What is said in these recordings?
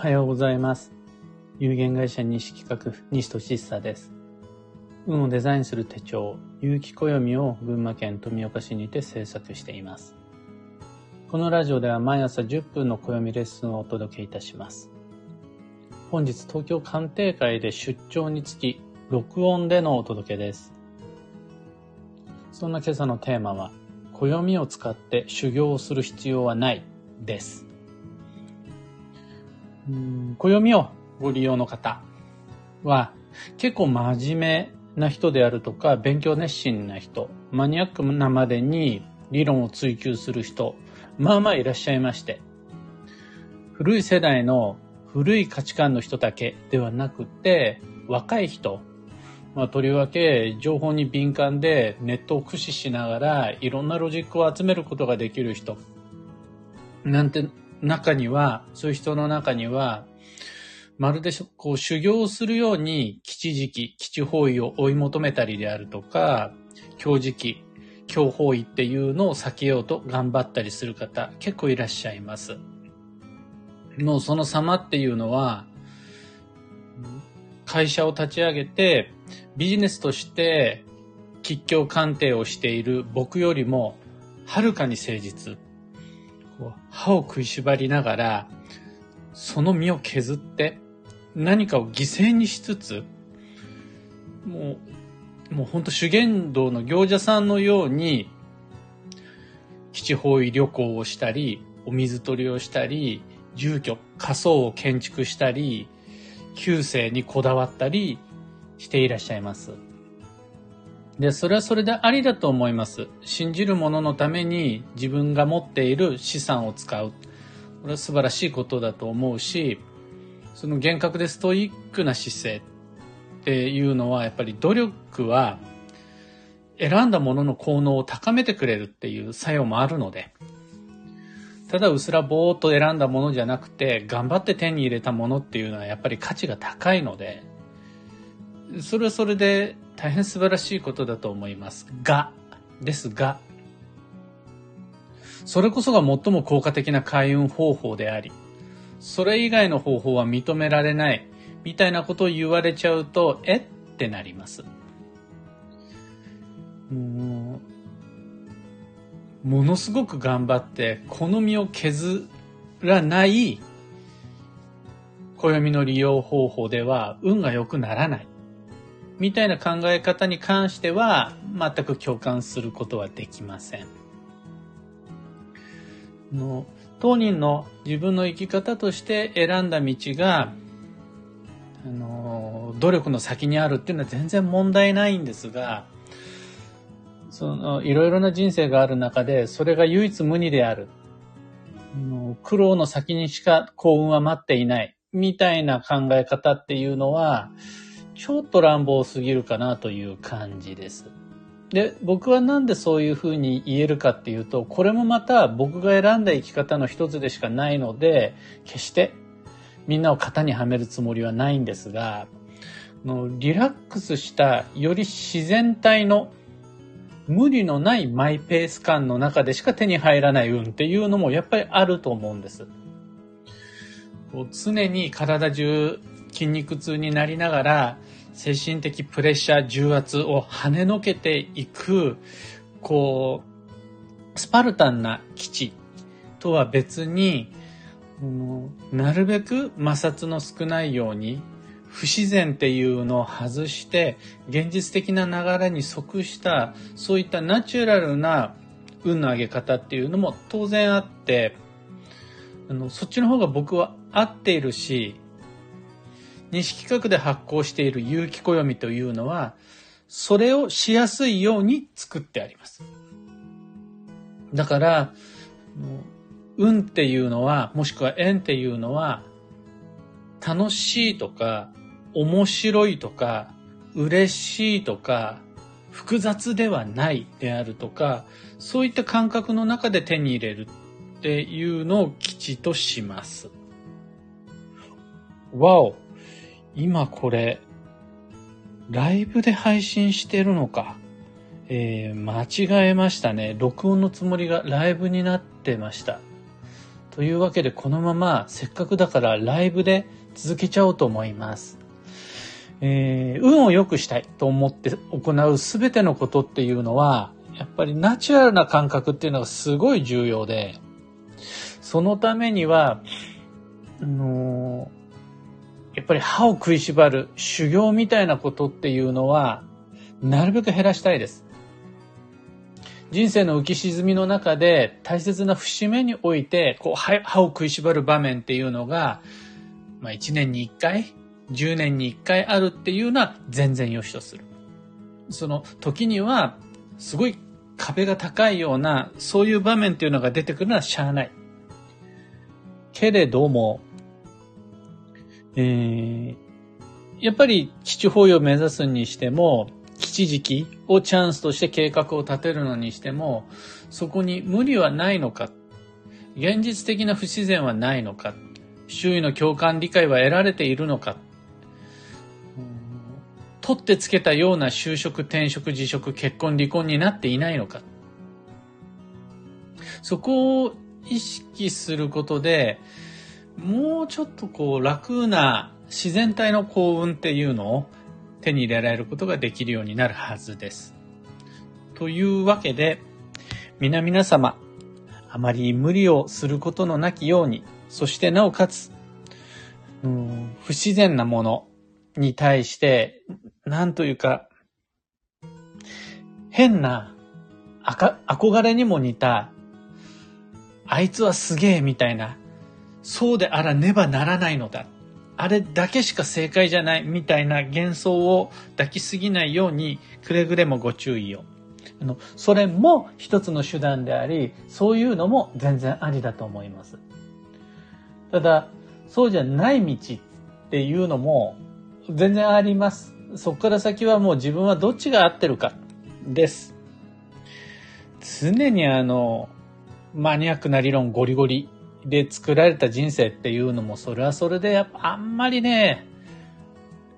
はようございます。有限会社西企画、西俊久です。運をデザインする手帳、有機暦を群馬県富岡市にて制作しています。このラジオでは毎朝10分の暦レッスンをお届けいたします。本日東京鑑定会で出張につき、録音でのお届けです。そんな今朝のテーマは、暦を使って修行をする必要はないです。うん暦をご利用の方は結構真面目な人であるとか勉強熱心な人マニアックなまでに理論を追求する人まあまあいらっしゃいまして古い世代の古い価値観の人だけではなくて若い人まあ、とりわけ情報に敏感でネットを駆使しながらいろんなロジックを集めることができる人なんて中には、そういう人の中には、まるでこう修行するように吉時期、吉方位を追い求めたりであるとか、強時期、強方位っていうのを避けようと頑張ったりする方、結構いらっしゃいます。もうその様っていうのは、会社を立ち上げて、ビジネスとして吉凶鑑定をしている僕よりも、はるかに誠実。こう歯を食いしばりながら、その身を削って、何かを犠牲にしつつ、もう、もう本当修験道の行者さんのように、基地方位旅行をしたり、お水取りをしたり、住居、仮想を建築したり、旧世にこだわったりしていらっしゃいます。で、それはそれでありだと思います。信じる者のために自分が持っている資産を使う。これは素晴らしいことだと思うし、その厳格でストイックな姿勢っていうのは、やっぱり努力は選んだものの効能を高めてくれるっていう作用もあるので、ただうすらぼーっと選んだものじゃなくて、頑張って手に入れたものっていうのはやっぱり価値が高いので、それはそれで大変素晴らしいことだと思います。が、ですが、それこそが最も効果的な開運方法であり、それ以外の方法は認められない、みたいなことを言われちゃうと、え？ってなります。もうものすごく頑張って、好みを削らない暦の利用方法では運が良くならない。みたいな考え方に関しては全く共感することはできません。の当人の自分の生き方として選んだ道があの努力の先にあるっていうのは全然問題ないんですがそのいろいろな人生がある中でそれが唯一無二であるの苦労の先にしか幸運は待っていないみたいな考え方っていうのはちょっと乱暴すぎるかなという感じです。で、僕はなんでそういうふうに言えるかっていうと、これもまた僕が選んだ生き方の一つでしかないので、決してみんなを型にはめるつもりはないんですが、のリラックスした、より自然体の無理のないマイペース感の中でしか手に入らない運っていうのもやっぱりあると思うんです。常に体中筋肉痛になりながら精神的プレッシャー重圧を跳ねのけていくこうスパルタンな基地とは別になるべく摩擦の少ないように不自然っていうのを外して現実的な流れに即したそういったナチュラルな運の上げ方っていうのも当然あってあのそっちの方が僕は合っているし西企画で発行している有機暦というのは、それをしやすいように作ってあります。だから、運っていうのは、もしくは縁っていうのは、楽しいとか、面白いとか、嬉しいとか、複雑ではないであるとか、そういった感覚の中で手に入れるっていうのを基地とします。わお今これ、ライブで配信してるのか。えー、間違えましたね。録音のつもりがライブになってました。というわけでこのまませっかくだからライブで続けちゃおうと思います。えー、運を良くしたいと思って行うすべてのことっていうのは、やっぱりナチュラルな感覚っていうのがすごい重要で、そのためには、あの、やっぱり歯を食いしばる修行みたいなことっていうのは、なるべく減らしたいです。人生の浮き沈みの中で大切な節目において、こう歯を食いしばる場面っていうのが、まあ1年に1回、10年に1回あるっていうのは全然良しとする。その時には、すごい壁が高いような、そういう場面っていうのが出てくるのはしゃあない。けれども、えー、やっぱり父法要を目指すにしても、吉時期をチャンスとして計画を立てるのにしても、そこに無理はないのか、現実的な不自然はないのか、周囲の共感理解は得られているのか、取ってつけたような就職、転職、辞職、結婚、離婚になっていないのか。そこを意識することで、もうちょっとこう楽な自然体の幸運っていうのを手に入れられることができるようになるはずです。というわけで、皆々様、あまり無理をすることのなきように、そしてなおかつ、うん、不自然なものに対して、なんというか、変な、あか、憧れにも似た、あいつはすげえみたいな、そうであらねばならないのだ。あれだけしか正解じゃないみたいな幻想を抱きすぎないようにくれぐれもご注意を。あの、それも一つの手段であり、そういうのも全然ありだと思います。ただ、そうじゃない道っていうのも全然あります。そこから先はもう自分はどっちが合ってるかです。常にあの、マニアックな理論ゴリゴリで作られた人生っていうのもそれはそれでやっぱあんまりね、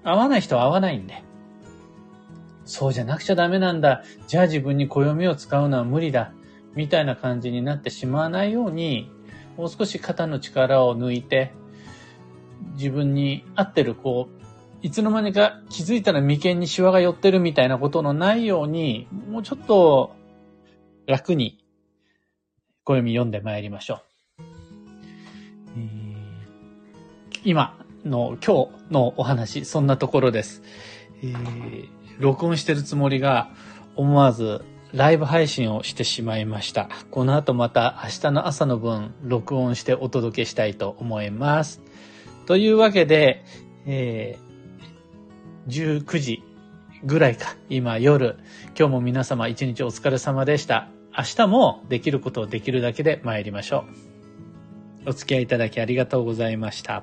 合わない人は合わないんで。そうじゃなくちゃダメなんだ。じゃあ自分に暦を使うのは無理だ。みたいな感じになってしまわないように、もう少し肩の力を抜いて、自分に合ってる、こう、いつの間にか気づいたら眉間にシワが寄ってるみたいなことのないように、もうちょっと楽に暦読んでまいりましょう。今の今日のお話、そんなところです。えー、録音してるつもりが思わずライブ配信をしてしまいました。この後また明日の朝の分録音してお届けしたいと思います。というわけで、えー、19時ぐらいか、今夜、今日も皆様一日お疲れ様でした。明日もできることをできるだけで参りましょう。お付き合いいただきありがとうございました。